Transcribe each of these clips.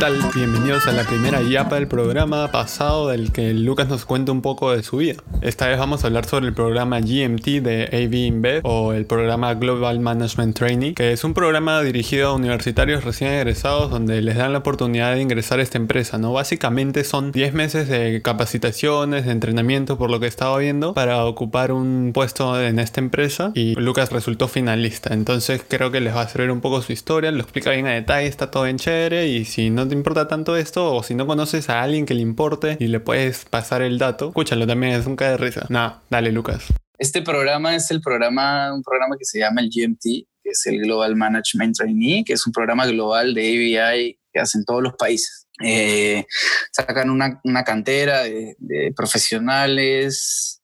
tal? Bienvenidos a la primera yapa del programa pasado del que Lucas nos cuenta un poco de su vida. Esta vez vamos a hablar sobre el programa GMT de AV InBev o el programa Global Management Training, que es un programa dirigido a universitarios recién egresados donde les dan la oportunidad de ingresar a esta empresa, ¿no? Básicamente son 10 meses de capacitaciones, de entrenamiento por lo que estaba viendo para ocupar un puesto en esta empresa y Lucas resultó finalista. Entonces creo que les va a servir un poco su historia, lo explica bien a detalle, está todo bien chévere y si no te importa tanto esto o si no conoces a alguien que le importe y le puedes pasar el dato, escúchalo también, es un cae de risa. Nada, dale Lucas. Este programa es el programa, un programa que se llama el GMT, que es el Global Management Trainee, que es un programa global de ABI que hacen todos los países. Eh, sacan una, una cantera de, profesionales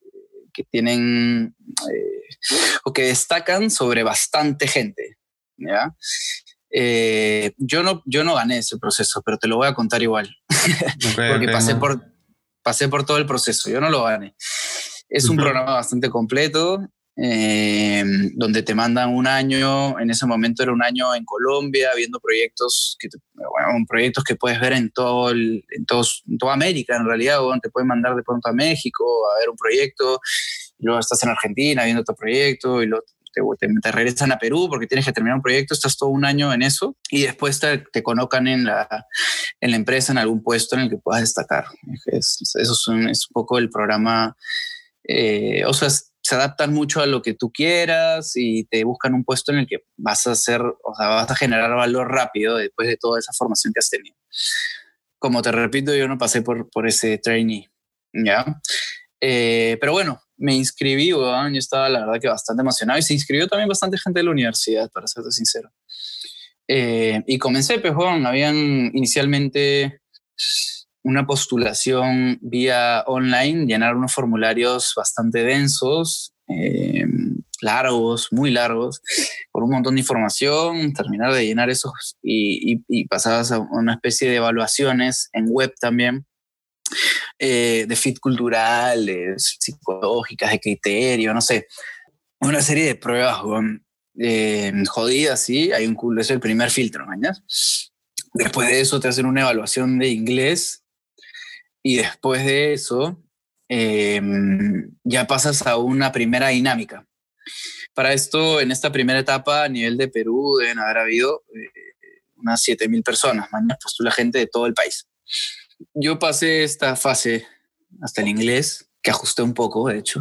que tienen eh, o que destacan sobre bastante gente. ¿ya? Eh, yo, no, yo no gané ese proceso, pero te lo voy a contar igual, porque pasé, por, pasé por todo el proceso, yo no lo gané. Es un programa bastante completo, eh, donde te mandan un año, en ese momento era un año en Colombia, viendo proyectos que, bueno, proyectos que puedes ver en, todo en, todos, en toda América, en realidad, o te pueden mandar de pronto a México a ver un proyecto, y luego estás en Argentina viendo otro proyecto, y luego te, regresan a Perú porque tienes que terminar un proyecto, estás todo un año en eso y después te, te colocan en la, en la empresa, en algún puesto en el que puedas destacar. eso es un, es un poco el programa, eh, o sea, se adaptan mucho a lo que tú quieras y te buscan un puesto en el que vas a hacer, o sea, vas a generar valor rápido después de toda esa formación que has tenido. Como te repito, yo no pasé por, por ese trainee, ¿ya? Eh, pero bueno, me inscribí, yo estaba la verdad que bastante emocionado y se inscribió también bastante gente de la universidad, para serte sincero. Eh, y comencé, pues, habían inicialmente una postulación vía online, llenar unos formularios bastante densos, eh, largos, muy largos, por un montón de información, terminar de llenar esos y, y, y pasabas a una especie de evaluaciones en web también eh, de fit culturales, psicológicas, de criterio, no sé. Una serie de pruebas eh, jodidas, sí. Hay un culo, es el primer filtro, mañas. Después de eso te hacen una evaluación de inglés y después de eso em, ya pasas a una primera dinámica. Para esto, en esta primera etapa, a nivel de Perú, deben haber habido eh, unas 7.000 personas, mañana postula gente de todo el país yo pasé esta fase hasta el inglés, que ajusté un poco, de hecho.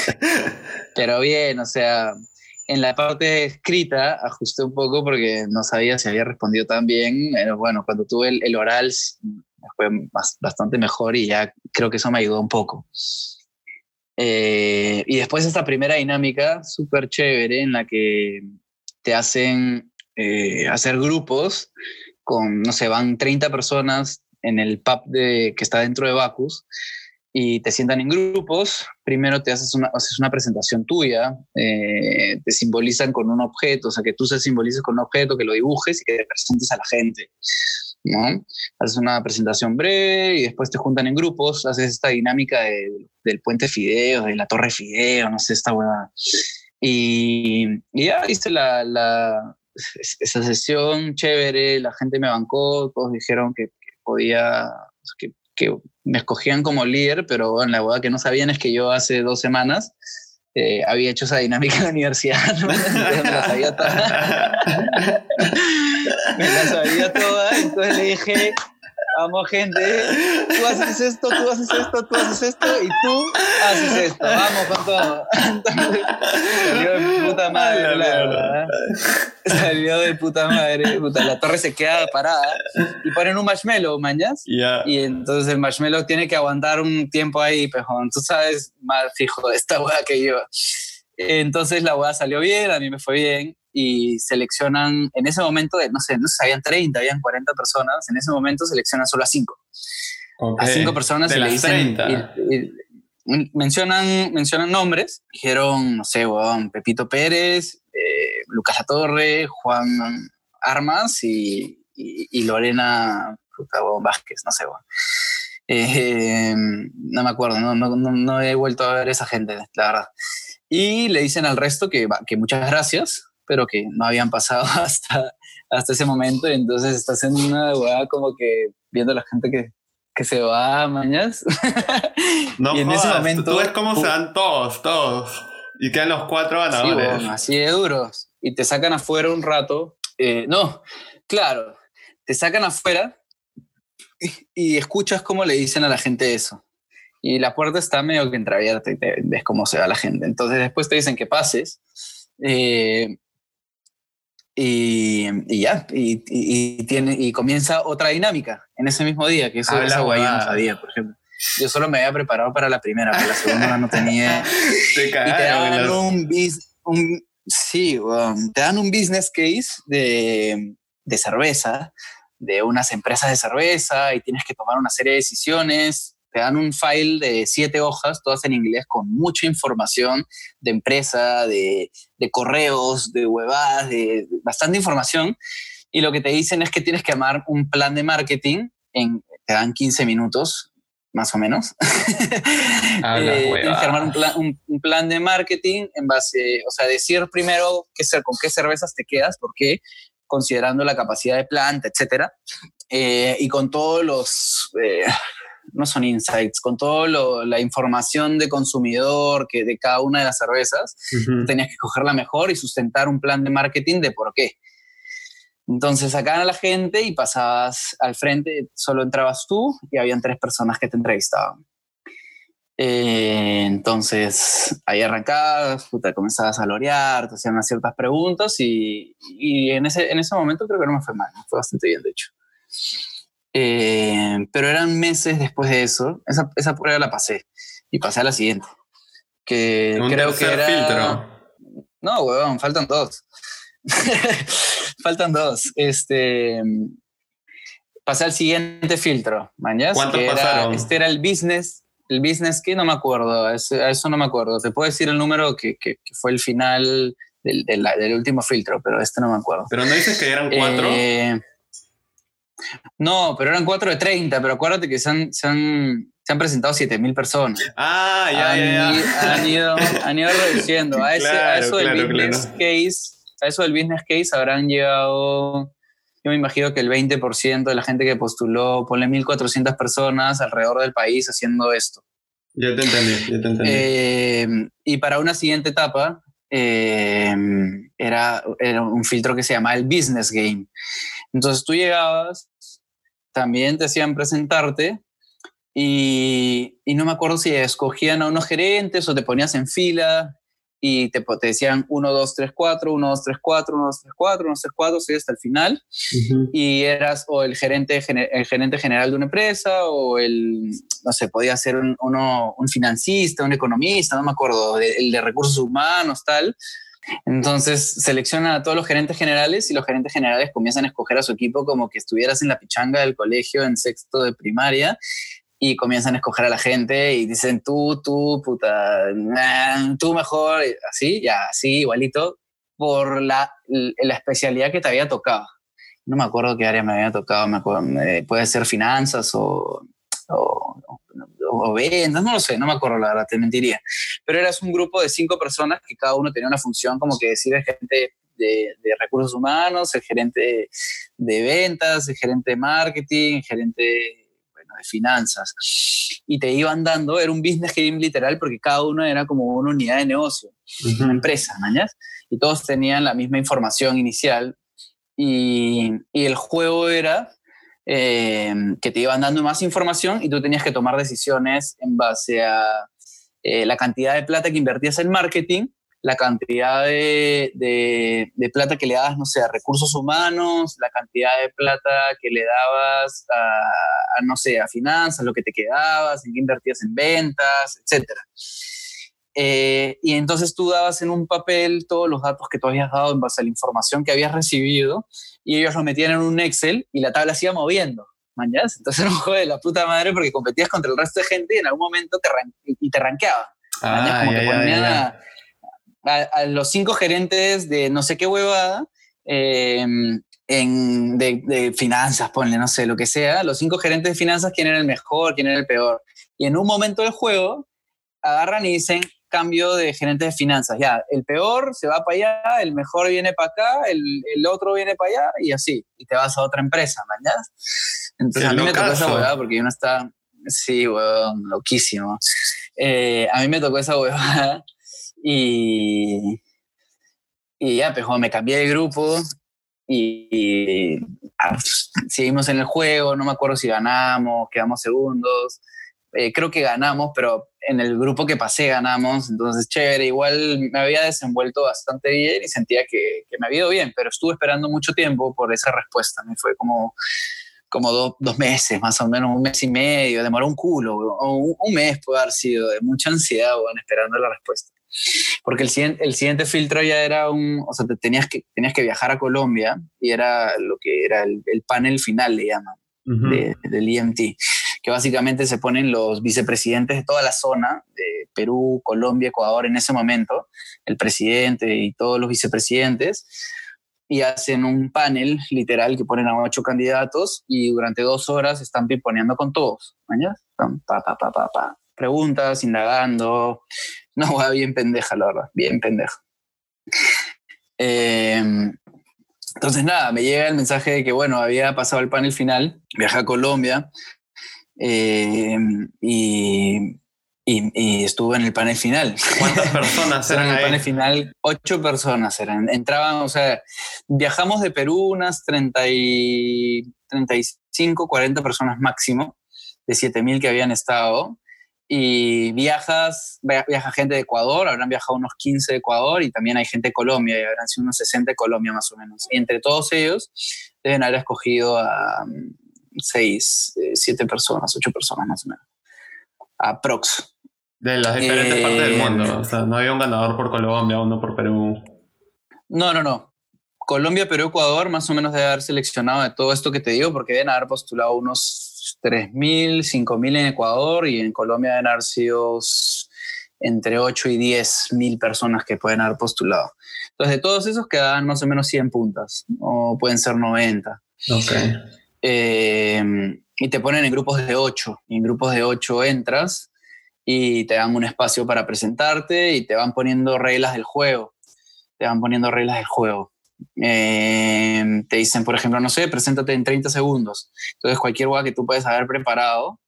Pero bien, o sea, en la parte escrita ajusté un poco porque no sabía si había respondido tan bien. Pero bueno, cuando tuve el, oral fue bastante mejor y ya creo que eso me ayudó un poco. Eh, y después esta primera dinámica súper chévere en la que te hacen eh, hacer grupos con, no sé, van 30 personas en el pub de, que está dentro de Bacus y te sientan en grupos. Primero te haces una, haces una presentación tuya, eh, te simbolizan con un objeto, o sea, que tú se simbolices con un objeto, que lo dibujes y que te presentes a la gente. ¿no? Haces una presentación breve y después te juntan en grupos, haces esta dinámica del puente Fideo, de la torre Fideo, no sé, esta buena. Y, y ya hice la, la, esa sesión chévere, la gente me bancó, todos dijeron que, podía, que, me escogían como líder, pero en la verdad que no sabían es que yo hace dos semanas eh, había hecho esa dinámica en la universidad, ¿no? me la sabía toda. me la sabía toda, entonces le dije, vamos gente, tú haces esto, tú haces esto, tú haces esto y tú haces esto, vamos con todo. salió de puta madre, la verdad. Salió de puta madre, puta, la torre se queda parada y ponen un marshmallow, mañas. Y entonces el marshmallow tiene que aguantar un tiempo ahí, pejón. Tú sabes más fijo de esta hueá que yo. Entonces la hueá salió bien, a mí me fue bien y seleccionan, en ese momento, no sé, no sé, habían 30, habían 40 personas, en ese momento seleccionan solo a 5. A 5 personas y le dicen, mencionan, mencionan nombres, dijeron, no sé, Pepito Pérez, eh, Lucas Latorre, Juan Armas y, y, Lorena Vázquez, no sé, eh, no me acuerdo, no, no, no, he vuelto a ver esa gente, la verdad. Y le dicen al resto que, que muchas gracias, pero que no habían pasado hasta, hasta ese momento. Y entonces estás en una hueá como que viendo a la gente que, que se va mañana. No y en ese momento. Tú ves cómo se van todos, todos. Y quedan los cuatro ganadores. Sí, así de duros. Y te sacan afuera un rato. Eh, no, claro. Te sacan afuera y, escuchas cómo le dicen a la gente eso. Y la puerta está medio que entreabierta y te ves cómo se va la gente. Entonces después te dicen que pases. Eh, y, y, ya, y, y, tiene, y comienza otra dinámica en ese mismo día, que eso, esa guay yo no sabía, por ejemplo. Yo solo me había preparado para la primera, pero la segunda no tenía. te y te un, un, sí, te dan un business case de, de cerveza, de unas empresas de cerveza, y tienes que tomar una serie de decisiones te dan un file de siete hojas, todas en inglés, con mucha información de empresa, de, de correos, de huevadas, de, bastante información. Y lo que te dicen es que tienes que armar un plan de marketing, en, te dan 15 minutos, más o menos. eh, tienes que armar un plan, un, plan, de marketing en base, o sea, decir primero qué, con qué cervezas te quedas, por qué, considerando la capacidad de planta, etcétera. Eh, y con todos los, eh, no son insights, con toda la información de consumidor que de cada una de las cervezas, tenías que coger la mejor y sustentar un plan de marketing de por qué. Entonces sacaban a la gente y pasabas al frente, solo entrabas tú y habían tres personas que te entrevistaban. Eh, entonces ahí arrancabas, puta, comenzabas a lorear, te hacían unas ciertas preguntas y, y, en, ese, en ese momento creo que no me fue mal, fue bastante bien de hecho. Eh, pero eran meses después de eso. Esa, esa, prueba la pasé. Y pasé a la siguiente. Que creo que era. Filtro. No, huevón, faltan dos. faltan dos. Este. Pasé al siguiente filtro, mañana. ¿Cuántos pasaron? este era el business. El business que no me acuerdo, a eso no me acuerdo. Te puedo decir el número que, que, fue el final del, del, último filtro, pero este no me acuerdo. Pero no dices que eran cuatro. Eh, no, pero eran 4 de 30, pero acuérdate que se han, se han, se han presentado 7000 personas. Ah, ya, han, ya, Han, ido, han ido reduciendo. A, ese, a eso del business case, a eso del business case habrán llegado, yo me imagino que el 20% de la gente que postuló, ponle 1400 personas alrededor del país haciendo esto. Ya te entendí, ya te entendí. Eh, y para una siguiente etapa, eh, era, era un filtro que se llamaba el business game entonces tú llegabas, también te hacían presentarte y, y, no me acuerdo si escogían a unos gerentes o te ponías en fila y te, te decían 1, 2, 3, 4, 1, 2, 3, 4, 1, 2, 3, 4, 1, 2, 3, 4, sí, hasta el final. Y eras o el gerente, el gerente general de una empresa o el, no sé, podía ser un, uno, un financista, un economista, no me acuerdo, el de recursos humanos, tal. Entonces seleccionan a todos los gerentes generales y los gerentes generales comienzan a escoger a su equipo como que estuvieras en la pichanga del colegio en sexto de primaria y comienzan a escoger a la gente y dicen tú, tú, puta, tú mejor, así, ya, así, igualito, por la, la especialidad que te había tocado. No me acuerdo qué área me había tocado, me acuerdo, puede ser finanzas o o ventas, no lo sé, no me acuerdo la verdad, te mentiría. Pero eras un grupo de cinco personas que cada uno tenía una función como que decir el gerente de, recursos humanos, el gerente de ventas, el gerente de marketing, el gerente bueno, de finanzas. Y te iban dando, era un business game literal porque cada uno era como una unidad de negocio, una empresa, ¿mañas? Y todos tenían la misma información inicial. Y, y el juego era eh, que te iban dando más información y tú tenías que tomar decisiones en base a eh, la cantidad de plata que invertías en marketing, la cantidad de, de, plata que le dabas, no sé, a recursos humanos, la cantidad de plata que le dabas a, no sé, a finanzas, lo que te quedabas, en qué invertías en ventas, etc. Eh, y entonces tú dabas en un papel todos los datos que tú habías dado en base a la información que habías recibido y ellos lo metían en un Excel y la tabla se iba moviendo. ¿Mañas? Entonces era un juego de la puta madre porque competías contra el resto de gente y en algún momento te, y te ranqueaban. Ah, Como que ponían A, los cinco gerentes de no sé qué huevada em, en, de, de, finanzas, ponle, no sé, lo que sea, los cinco gerentes de finanzas, quién era el mejor, quién era el peor. Y en un momento del juego, agarran y dicen, cambio de gerente de finanzas. Ya, el peor se va para allá, el mejor viene para acá, el, el otro viene para allá y así. Y te vas a otra empresa, ¿mañana? Entonces a mí me tocó esa huevada porque uno está, sí, weón, loquísimo. Eh, a mí me tocó esa huevada y, y ya, pues me cambié de grupo y, ah, pues, seguimos en el juego, no me acuerdo si ganamos, quedamos segundos. Eh, creo que ganamos, pero en el grupo que pasé ganamos, entonces chévere, igual me había desenvuelto bastante bien y sentía que, que me había ido bien, pero estuve esperando mucho tiempo por esa respuesta, me fue como, como dos meses, más o menos un mes y medio, demoró un culo, o un, mes puede haber sido, de mucha ansiedad, bueno, esperando la respuesta. Porque el siguiente, el siguiente filtro ya era un, o sea, te tenías que, tenías que viajar a Colombia y era lo que era el, el panel final, le llaman, del IMT que básicamente se ponen los vicepresidentes de toda la zona, de Perú, Colombia, Ecuador en ese momento, el presidente y todos los vicepresidentes, y hacen un panel literal que ponen a ocho candidatos y durante dos horas están piponeando con todos. Pa, pa, pa, pa, pa. Preguntas, indagando. No, va bien pendeja, la verdad, bien pendeja. Em, entonces, nada, me llega el mensaje de que, bueno, había pasado el panel final, viajé a Colombia, eh, y, y, estuve en el panel final. ¿Cuántas personas eran en el panel final? Ocho personas eran. Entraban, o sea, viajamos de Perú unas 30 y, 35, 40 personas máximo, de 7000 que habían estado. Y viajas, viaja gente de Ecuador, habrán viajado unos 15 de Ecuador y también hay gente de Colombia, y habrán sido unos 60 de Colombia más o menos. Y entre todos ellos deben haber escogido a seis, eh, siete personas, ocho personas más o menos. Aprox. De las diferentes partes del mundo. Eh, o sea, no había un ganador por Colombia, uno por Perú. No, no, no. Colombia, Perú, Ecuador, más o menos debe haber seleccionado de todo esto que te digo, porque deben haber postulado unos 3.000, 5.000 en Ecuador y en Colombia deben haber sido entre 8 y 10 mil personas que pueden haber postulado. Entonces, de todos esos quedan más o menos 100 puntas, o pueden ser 90. Ok. Em, y te ponen en grupos de ocho. Y en grupos de ocho entras y te dan un espacio para presentarte y te van poniendo reglas del juego. Te van poniendo reglas del juego. Em, te dicen, por ejemplo, no sé, preséntate en 30 segundos. Entonces, cualquier cosa que tú puedes haber preparado,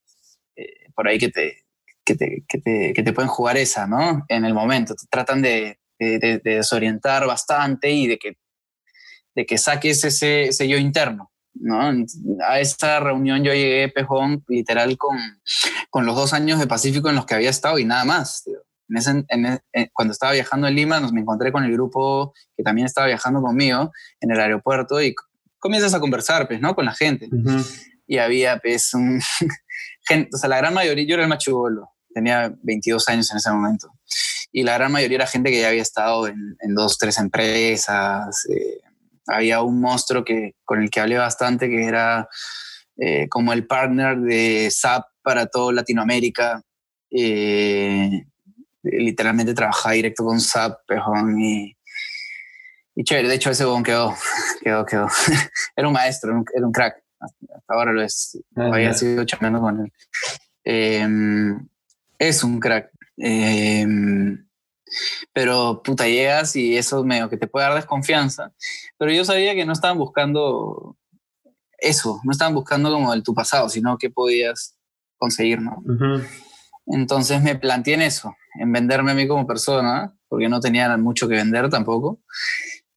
eh, por ahí que te, que te, que, te, que, te, pueden jugar esa, ¿no? En el momento. Te tratan de, de, de desorientar bastante y de que, de que saques ese, ese yo interno. ¿No? A esta reunión yo llegué, Pejón, literal con, con los dos años de Pacífico en los que había estado y nada más. E, cuando estaba viajando en Lima, nos me encontré con el grupo que también estaba viajando conmigo en el aeropuerto y comienzas a conversar, pues, ¿no? Con la gente. Y había, pues, un... gente, o sea, la gran mayoría, yo era el machugolo, tenía 22 años en ese momento. Y la gran mayoría era gente que ya había estado en, en dos, tres empresas, eh, había un monstruo que, con el que hablé bastante, que era eh, como el partner de SAP para toda Latinoamérica. Eh, literalmente trabajaba directo con SAP, pejón, y, y chévere. De hecho, ese bon quedó, quedó, quedó. era un maestro, era un crack. Hasta ahora lo es. Ah, había sido chambeando con él. Em, es un crack. Em, pero puta, llegas y eso medio que te puede dar desconfianza. Pero yo sabía que no estaban buscando eso, no estaban buscando como el tu pasado, sino qué podías conseguir, ¿no? Entonces me planteé en eso, en venderme a mí como persona, porque no tenía mucho que vender tampoco.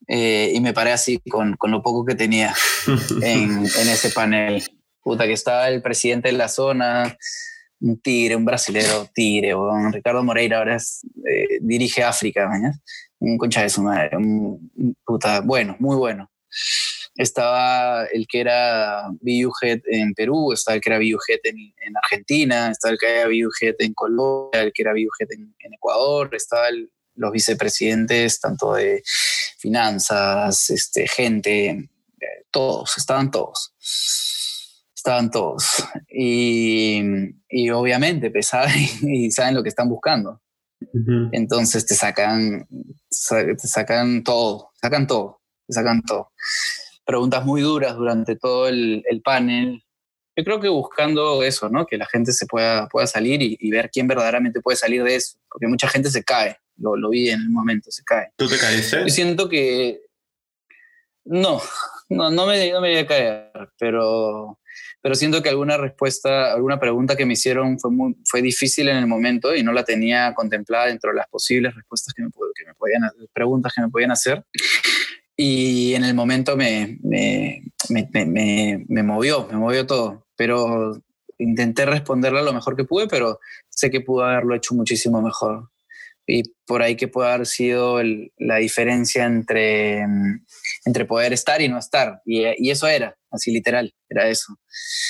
Eh, y me paré así con, con, lo poco que tenía en, en ese panel. Puta, que estaba el presidente de la zona, un tigre, un brasilero tigre, o Ricardo Moreira ahora eh, dirige África, un concha de su madre, un, puta, bueno, muy bueno. Estaba el que era Head en Perú, estaba el que era Head en, en Argentina, estaba el que era Head en Colombia, el que era Head en, Ecuador, estaban los vicepresidentes tanto de finanzas, este, gente, eh, todos, estaban todos estaban todos. Y, y obviamente pues, y saben lo que están buscando. Entonces te sacan, te sacan todo, sacan todo, te sacan todo. Preguntas muy duras durante todo el, el panel. yo creo que buscando eso, ¿no? Que la gente se pueda, pueda salir y, ver quién verdaderamente puede salir de eso, porque mucha gente se cae, lo, lo vi en el momento, se cae. ¿Tú te caíste? Yo siento que no, no, no me, no me voy a caer, pero, pero siento que alguna respuesta, alguna pregunta que me hicieron fue, muy, fue difícil en el momento y no la tenía contemplada dentro de las posibles respuestas que me, que me podían, preguntas que me podían hacer. Y en el momento me, me, me, me, movió, me movió todo. Pero intenté responderla lo mejor que pude, pero sé que pude haberlo hecho muchísimo mejor. Y por ahí que puede haber sido la diferencia entre, entre poder estar y no estar. Y, y eso era, así literal, era eso.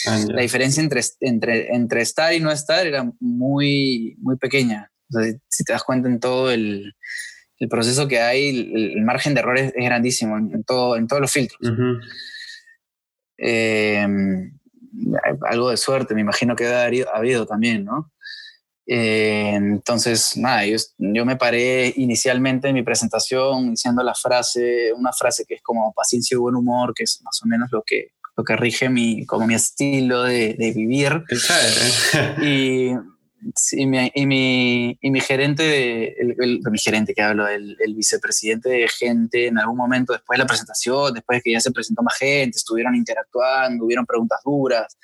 Ah, la diferencia entre, entre, entre estar y no estar era muy, muy pequeña. si te das cuenta en todo el, el proceso que hay, el, margen de errores es, grandísimo en, todo, en todos los filtros. Em, algo de suerte, me imagino que ha habido también, ¿no? Eh, entonces, nada, yo, yo, me paré inicialmente en mi presentación diciendo la frase, una frase que es como paciencia y buen humor, que es más o menos lo que, lo que rige mi, como mi estilo de, de vivir. y y, mi, y, mi, y mi gerente, de, el, mi gerente que hablo, el, el, vicepresidente de gente, en algún momento después de la presentación, después de que ya se presentó más gente, estuvieron interactuando, hubieron preguntas duras.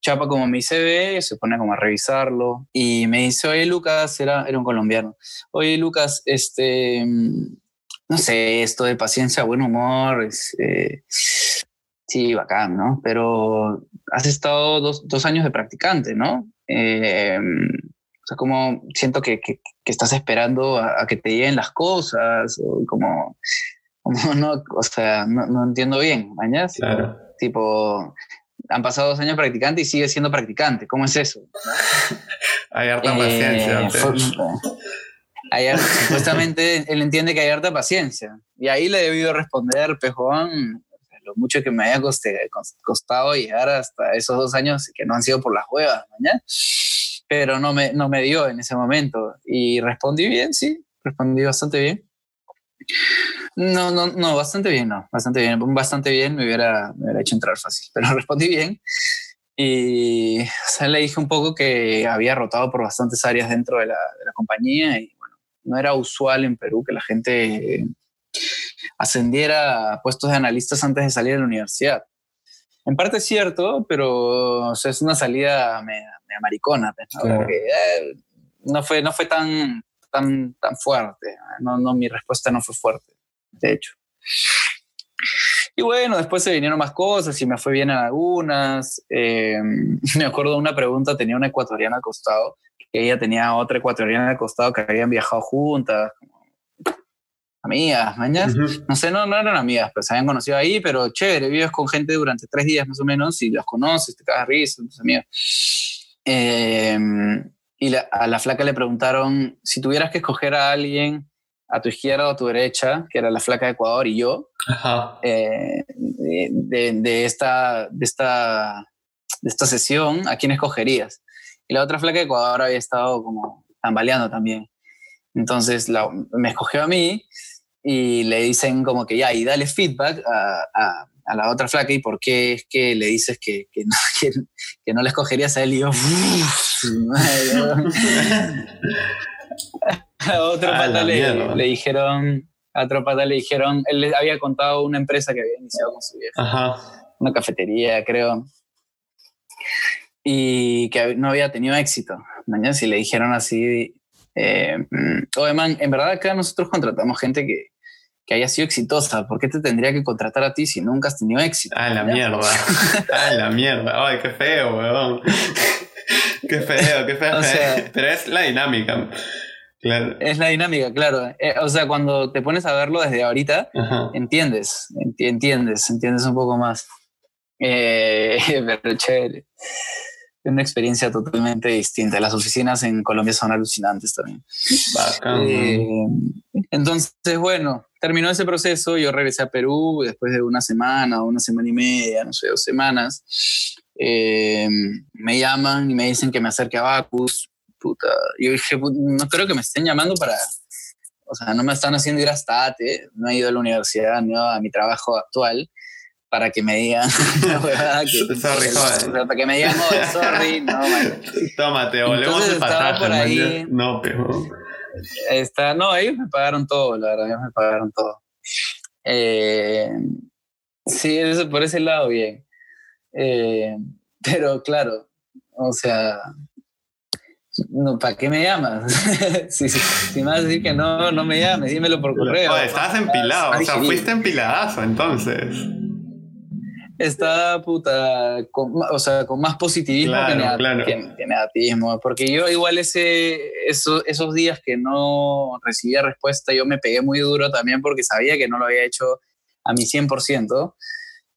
Chapa como mi CV, se pone como a revisarlo y me dice, oye Lucas, era, era un colombiano, oye Lucas, este, no sé, esto de paciencia, buen humor, es, eh, sí, bacán, ¿no? Pero has estado dos, dos años de practicante, ¿no? Eh, o sea, como siento que, que, estás esperando a, que te lleguen las cosas, o como, como no, o sea, no, no entiendo bien, mañana. Tipo, han pasado dos años practicante y sigue siendo practicante, ¿cómo es eso? hay harta paciencia. Eh, supuestamente él entiende que hay harta paciencia. Y ahí le he debido responder, pejón, lo mucho que me haya costado llegar hasta esos dos años que no han sido por las huevas, mañana. Pero no me, no me dio en ese momento. Y respondí bien, sí, respondí bastante bien. No, no, no, bastante bien, no, bastante bien, bastante bien, me hubiera, me hubiera hecho entrar fácil, pero respondí bien. Y le dije un poco que había rotado por bastantes áreas dentro de la, de la compañía y bueno, no era usual en Perú que la gente ascendiera a puestos de analistas antes de salir de la universidad. En parte es cierto, pero es una salida me, maricona. Pues, eh, ¿no? fue, no fue tan, tan, tan fuerte. No, no, mi respuesta no fue fuerte, de hecho. Y bueno, después se vinieron más cosas y me fue bien en algunas. Eh, me acuerdo de una pregunta, tenía una ecuatoriana al costado, que ella tenía otra ecuatoriana al costado que habían viajado juntas, amigas, mañana. No sé, no, no eran amigas, pero se habían conocido ahí, pero chévere, vives con gente durante tres días más o menos y las conoces, te cagas risa, tus amigas. Em, y a la flaca le preguntaron si tuvieras que escoger a alguien a tu izquierda o a tu derecha, que era la flaca de Ecuador y yo, eh, de, de, esta, de, esta, de esta sesión, ¿a quién escogerías? Y la otra flaca de Ecuador había estado como tambaleando también. Entonces la, me escogió a mí y le dicen como que ya, y dale feedback a, a, la otra flaca y por qué es que le dices que, que, no, que, no le escogerías a él y yo... a otro pata le, le, dijeron, a otro pata le dijeron, él le había contado una empresa que había iniciado con su vieja, una cafetería creo, y que no había tenido éxito. Mañana si le dijeron así, eh, man, en verdad acá nosotros contratamos gente que, que haya sido exitosa. ¿Por qué te tendría que contratar a ti si nunca has tenido éxito? Ah, la mierda. ah, la mierda. Ay, qué feo, weón. qué feo, qué feo. Pero es la dinámica. Claro. Es la dinámica, claro. Eh, o sea, cuando te pones a verlo desde ahorita, entiendes, entiendes, entiendes un poco más. Eh, pero chévere una experiencia totalmente distinta. Las oficinas en Colombia son alucinantes también. Eh, entonces, bueno, terminó ese proceso, yo regresé a Perú después de una semana, una semana y media, no sé, dos semanas. Eh, me llaman y me dicen que me acerque a Bacus. Puta. Yo dije, no creo que me estén llamando para... O sea, no me están haciendo ir a State, no he ido a la universidad, no a mi trabajo actual para que me digan que, sorry, sea, para que me digan oh, sorry, no, man. Tómate, volvemos por ahí, No, pero... Está, no, ellos me pagaron todo, la verdad, ellos me pagaron todo. Eh, sí, eso, por ese lado, bien. Eh, pero claro, o sea, no, ¿para qué me llamas? si, si, me vas a decir que no, no me llames, dímelo por correo. estás empilado, o sea, fuiste empiladazo entonces. Estaba puta, con, o sea, con más positivismo que, negativismo, porque yo igual ese, esos días que no recibía respuesta, yo me pegué muy duro también porque sabía que no lo había hecho a mi 100%,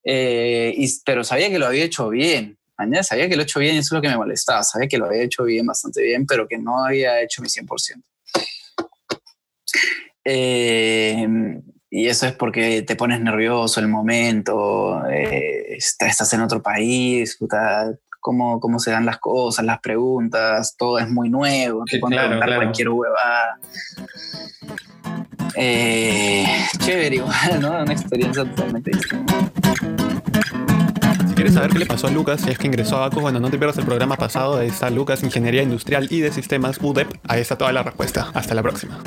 eh, y, pero sabía que lo había hecho bien, sabía que lo he hecho bien y eso es lo que me molestaba. Sabía que lo había hecho bien, bastante bien, pero que no había hecho mi 100%. Eh, y eso es porque te pones nervioso el momento, eh, estás en otro país, cómo, cómo se dan las cosas, las preguntas, todo es muy nuevo, te pones a preguntar cualquier huevada. Eh, chévere, igual, ¿no? Una experiencia totalmente distinta quieres saber qué le pasó a Lucas si es que ingresó a Baco, bueno, no te pierdas el programa pasado. de está Lucas, Ingeniería Industrial y de Sistemas UDEP. Ahí está toda la respuesta. Hasta la próxima.